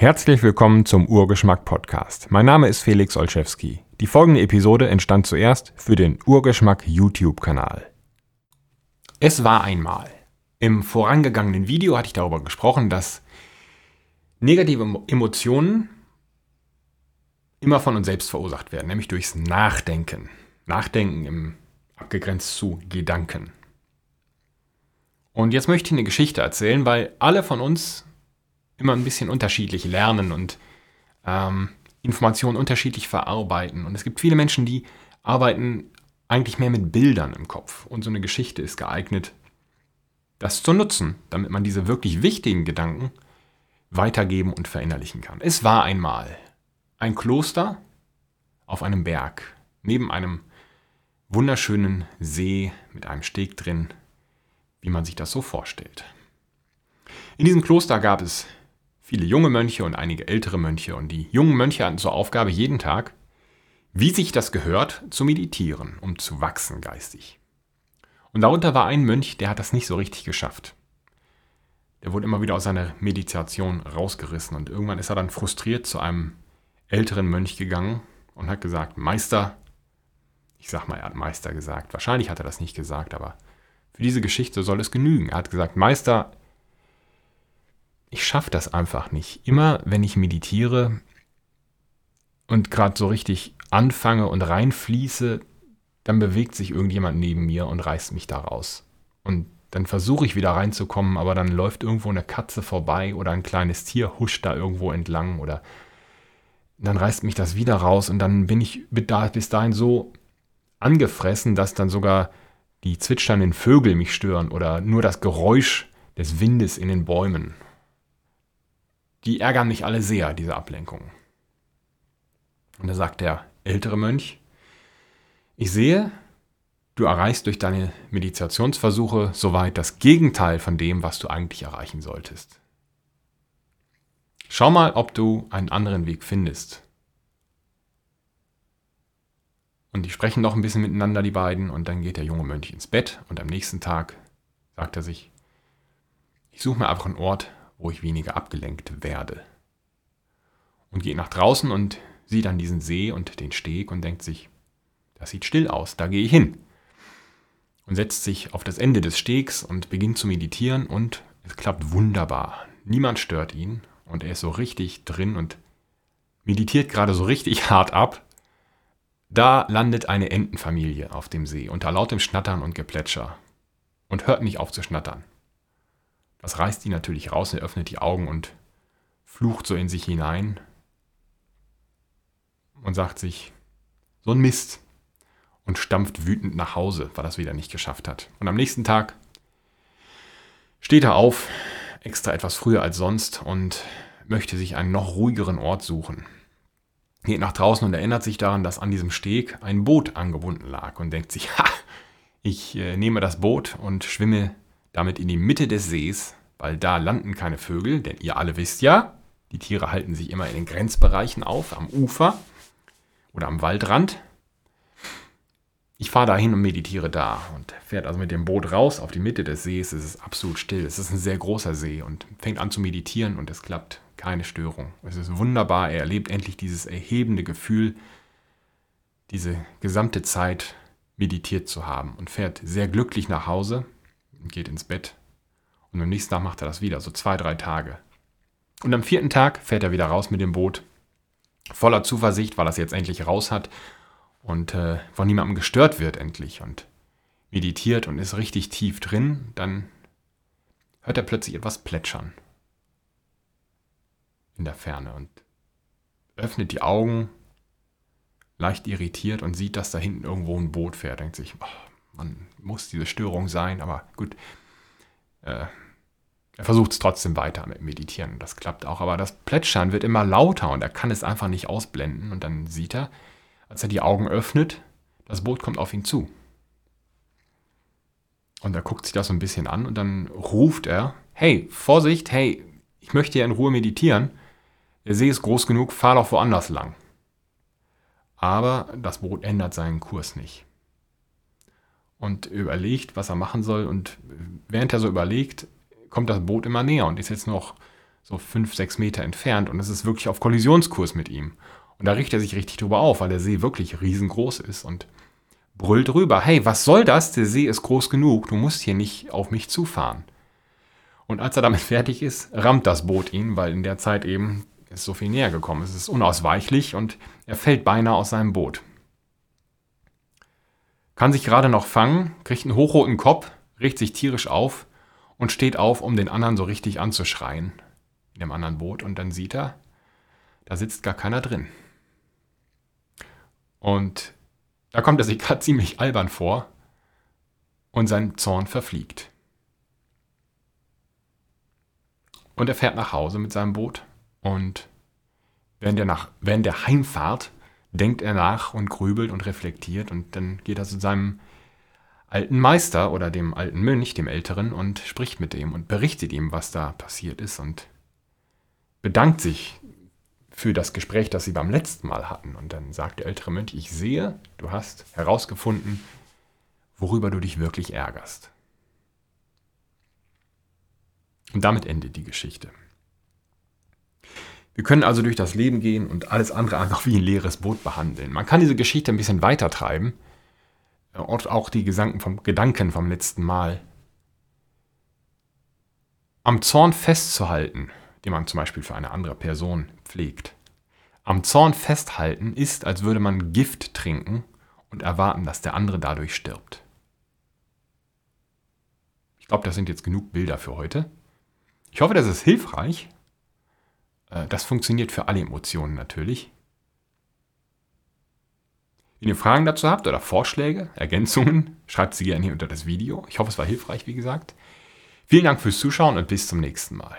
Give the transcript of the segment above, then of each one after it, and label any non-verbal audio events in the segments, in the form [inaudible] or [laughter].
Herzlich willkommen zum Urgeschmack Podcast. Mein Name ist Felix Olszewski. Die folgende Episode entstand zuerst für den Urgeschmack YouTube-Kanal. Es war einmal. Im vorangegangenen Video hatte ich darüber gesprochen, dass negative Emotionen immer von uns selbst verursacht werden, nämlich durchs Nachdenken. Nachdenken im abgegrenzt zu Gedanken. Und jetzt möchte ich eine Geschichte erzählen, weil alle von uns immer ein bisschen unterschiedlich lernen und ähm, Informationen unterschiedlich verarbeiten. Und es gibt viele Menschen, die arbeiten eigentlich mehr mit Bildern im Kopf. Und so eine Geschichte ist geeignet, das zu nutzen, damit man diese wirklich wichtigen Gedanken weitergeben und verinnerlichen kann. Es war einmal ein Kloster auf einem Berg, neben einem wunderschönen See mit einem Steg drin, wie man sich das so vorstellt. In diesem Kloster gab es viele junge Mönche und einige ältere Mönche und die jungen Mönche hatten zur Aufgabe jeden Tag, wie sich das gehört, zu meditieren, um zu wachsen geistig. Und darunter war ein Mönch, der hat das nicht so richtig geschafft. Der wurde immer wieder aus seiner Meditation rausgerissen und irgendwann ist er dann frustriert zu einem älteren Mönch gegangen und hat gesagt, Meister, ich sag mal, er hat Meister gesagt, wahrscheinlich hat er das nicht gesagt, aber für diese Geschichte soll es genügen. Er hat gesagt, Meister, ich schaffe das einfach nicht. Immer wenn ich meditiere und gerade so richtig anfange und reinfließe, dann bewegt sich irgendjemand neben mir und reißt mich da raus. Und dann versuche ich wieder reinzukommen, aber dann läuft irgendwo eine Katze vorbei oder ein kleines Tier huscht da irgendwo entlang oder dann reißt mich das wieder raus und dann bin ich bis dahin so angefressen, dass dann sogar die zwitschernden Vögel mich stören oder nur das Geräusch des Windes in den Bäumen die ärgern mich alle sehr, diese Ablenkungen. Und da sagt der ältere Mönch, ich sehe, du erreichst durch deine Meditationsversuche soweit das Gegenteil von dem, was du eigentlich erreichen solltest. Schau mal, ob du einen anderen Weg findest. Und die sprechen noch ein bisschen miteinander, die beiden, und dann geht der junge Mönch ins Bett und am nächsten Tag sagt er sich, ich suche mir einfach einen Ort, wo ich weniger abgelenkt werde. Und geht nach draußen und sieht dann diesen See und den Steg und denkt sich, das sieht still aus, da gehe ich hin. Und setzt sich auf das Ende des Stegs und beginnt zu meditieren und es klappt wunderbar. Niemand stört ihn und er ist so richtig drin und meditiert gerade so richtig [laughs] hart ab. Da landet eine Entenfamilie auf dem See unter lautem Schnattern und Geplätscher und hört nicht auf zu schnattern. Das reißt ihn natürlich raus, er öffnet die Augen und flucht so in sich hinein und sagt sich, so ein Mist und stampft wütend nach Hause, weil er es wieder nicht geschafft hat. Und am nächsten Tag steht er auf, extra etwas früher als sonst und möchte sich einen noch ruhigeren Ort suchen. Geht nach draußen und erinnert sich daran, dass an diesem Steg ein Boot angebunden lag und denkt sich, ha, ich äh, nehme das Boot und schwimme damit in die Mitte des Sees, weil da landen keine Vögel, denn ihr alle wisst ja, die Tiere halten sich immer in den Grenzbereichen auf, am Ufer oder am Waldrand. Ich fahre dahin und meditiere da und fährt also mit dem Boot raus auf die Mitte des Sees. Es ist absolut still. Es ist ein sehr großer See und fängt an zu meditieren und es klappt. Keine Störung. Es ist wunderbar. Er erlebt endlich dieses erhebende Gefühl, diese gesamte Zeit meditiert zu haben und fährt sehr glücklich nach Hause geht ins Bett. Und am nächsten Tag macht er das wieder, so zwei, drei Tage. Und am vierten Tag fährt er wieder raus mit dem Boot, voller Zuversicht, weil er es jetzt endlich raus hat und äh, von niemandem gestört wird endlich und meditiert und ist richtig tief drin, dann hört er plötzlich etwas plätschern in der Ferne und öffnet die Augen, leicht irritiert und sieht, dass da hinten irgendwo ein Boot fährt. Denkt sich, oh, man muss diese Störung sein, aber gut. Äh, er versucht es trotzdem weiter mit Meditieren. Das klappt auch, aber das Plätschern wird immer lauter und er kann es einfach nicht ausblenden. Und dann sieht er, als er die Augen öffnet, das Boot kommt auf ihn zu. Und er guckt sich das so ein bisschen an und dann ruft er, hey, Vorsicht, hey, ich möchte ja in Ruhe meditieren. Der See ist groß genug, fahr doch woanders lang. Aber das Boot ändert seinen Kurs nicht und überlegt, was er machen soll. Und während er so überlegt, kommt das Boot immer näher und ist jetzt noch so fünf, sechs Meter entfernt und es ist wirklich auf Kollisionskurs mit ihm. Und da richtet er sich richtig drüber auf, weil der See wirklich riesengroß ist und brüllt rüber, hey, was soll das? Der See ist groß genug, du musst hier nicht auf mich zufahren. Und als er damit [laughs] fertig ist, rammt das Boot ihn, weil in der Zeit eben ist so viel näher gekommen. Es ist unausweichlich und er fällt beinahe aus seinem Boot. Kann sich gerade noch fangen, kriegt einen hochroten Kopf, richtet sich tierisch auf und steht auf, um den anderen so richtig anzuschreien. In dem anderen Boot. Und dann sieht er, da sitzt gar keiner drin. Und da kommt er sich gerade [laughs] ziemlich albern vor und sein Zorn verfliegt. Und er fährt nach Hause mit seinem Boot und während der, nach, während der Heimfahrt denkt er nach und grübelt und reflektiert und dann geht er zu seinem alten Meister oder dem alten Mönch, dem Älteren, und spricht mit ihm und berichtet ihm, was da passiert ist und bedankt sich für das Gespräch, das sie beim letzten Mal hatten. Und dann sagt der ältere Mönch, ich sehe, du hast herausgefunden, worüber du dich wirklich ärgerst. Und damit endet die Geschichte. Wir können also durch das Leben gehen und alles andere einfach wie ein leeres Boot behandeln. Man kann diese Geschichte ein bisschen weiter treiben und auch die vom, Gedanken vom letzten Mal. Am Zorn festzuhalten, den man zum Beispiel für eine andere Person pflegt. Am Zorn festhalten ist, als würde man Gift trinken und erwarten, dass der andere dadurch stirbt. Ich glaube, das sind jetzt genug Bilder für heute. Ich hoffe, das ist hilfreich. Äh, das funktioniert für alle Emotionen natürlich. Wenn ihr Fragen dazu habt oder Vorschläge, Ergänzungen, [laughs] schreibt sie gerne hier unter das Video. Ich hoffe, es war hilfreich, wie gesagt. Vielen Dank fürs Zuschauen und bis zum nächsten Mal.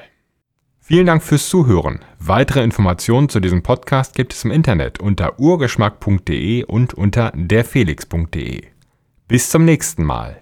Vielen Dank fürs Zuhören. Weitere Informationen zu diesem Podcast gibt es im Internet unter urgeschmack.de und unter derfelix.de. Bis zum nächsten Mal.